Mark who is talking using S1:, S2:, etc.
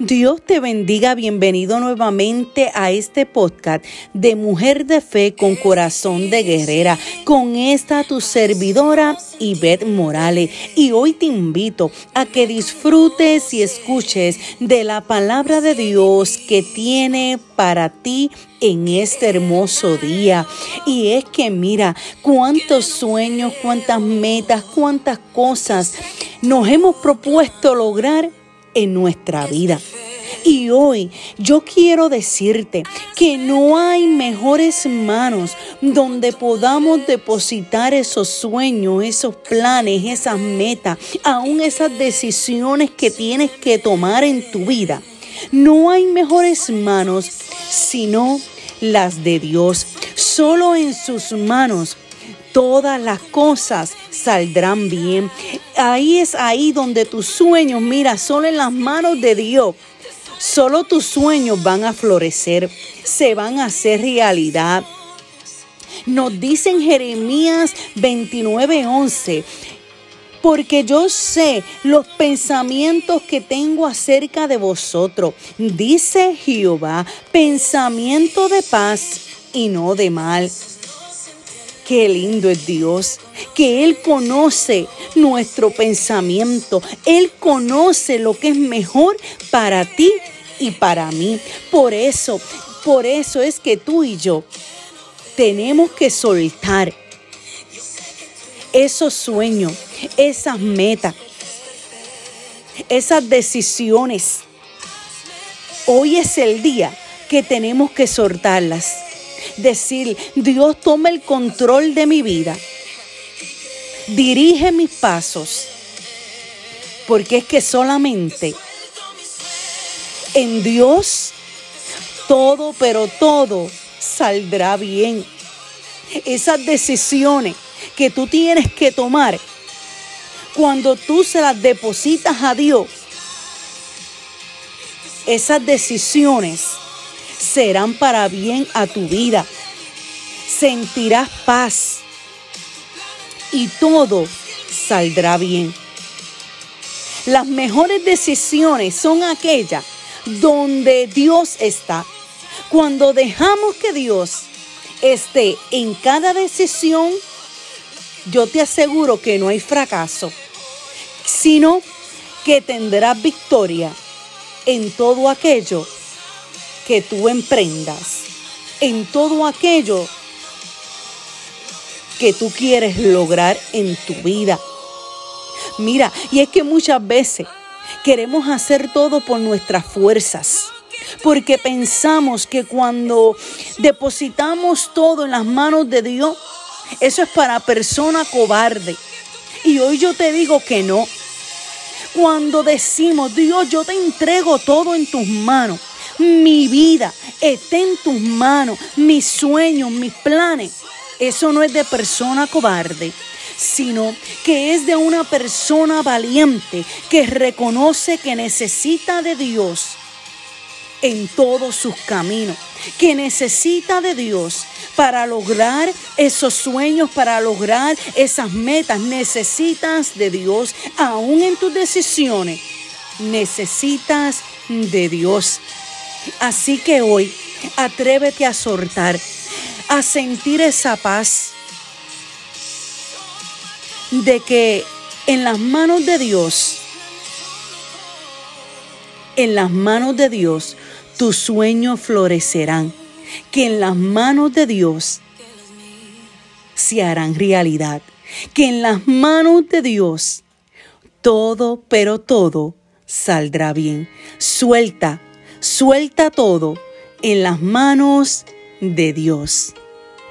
S1: Dios te bendiga, bienvenido nuevamente a este podcast de Mujer de Fe con Corazón de Guerrera, con esta tu servidora Ivette Morales. Y hoy te invito a que disfrutes y escuches de la palabra de Dios que tiene para ti en este hermoso día. Y es que mira cuántos sueños, cuántas metas, cuántas cosas nos hemos propuesto lograr en nuestra vida. Y hoy yo quiero decirte que no hay mejores manos donde podamos depositar esos sueños, esos planes, esas metas, aún esas decisiones que tienes que tomar en tu vida. No hay mejores manos sino las de Dios. Solo en sus manos todas las cosas saldrán bien. Ahí es ahí donde tus sueños, mira, solo en las manos de Dios. Solo tus sueños van a florecer, se van a hacer realidad. Nos dice en Jeremías 29:11, porque yo sé los pensamientos que tengo acerca de vosotros, dice Jehová, pensamiento de paz y no de mal Qué lindo es Dios, que Él conoce nuestro pensamiento, Él conoce lo que es mejor para ti y para mí. Por eso, por eso es que tú y yo tenemos que soltar esos sueños, esas metas, esas decisiones. Hoy es el día que tenemos que soltarlas decir, Dios toma el control de mi vida, dirige mis pasos, porque es que solamente en Dios todo, pero todo saldrá bien. Esas decisiones que tú tienes que tomar, cuando tú se las depositas a Dios, esas decisiones serán para bien a tu vida. Sentirás paz y todo saldrá bien. Las mejores decisiones son aquellas donde Dios está. Cuando dejamos que Dios esté en cada decisión, yo te aseguro que no hay fracaso, sino que tendrás victoria en todo aquello que tú emprendas en todo aquello que tú quieres lograr en tu vida. Mira, y es que muchas veces queremos hacer todo por nuestras fuerzas, porque pensamos que cuando depositamos todo en las manos de Dios, eso es para persona cobarde. Y hoy yo te digo que no. Cuando decimos, Dios, yo te entrego todo en tus manos, mi vida está en tus manos, mis sueños, mis planes. Eso no es de persona cobarde, sino que es de una persona valiente que reconoce que necesita de Dios en todos sus caminos, que necesita de Dios para lograr esos sueños, para lograr esas metas. Necesitas de Dios, aún en tus decisiones, necesitas de Dios. Así que hoy atrévete a soltar, a sentir esa paz de que en las manos de Dios, en las manos de Dios, tus sueños florecerán, que en las manos de Dios se harán realidad, que en las manos de Dios todo, pero todo saldrá bien. Suelta Suelta todo en las manos de Dios.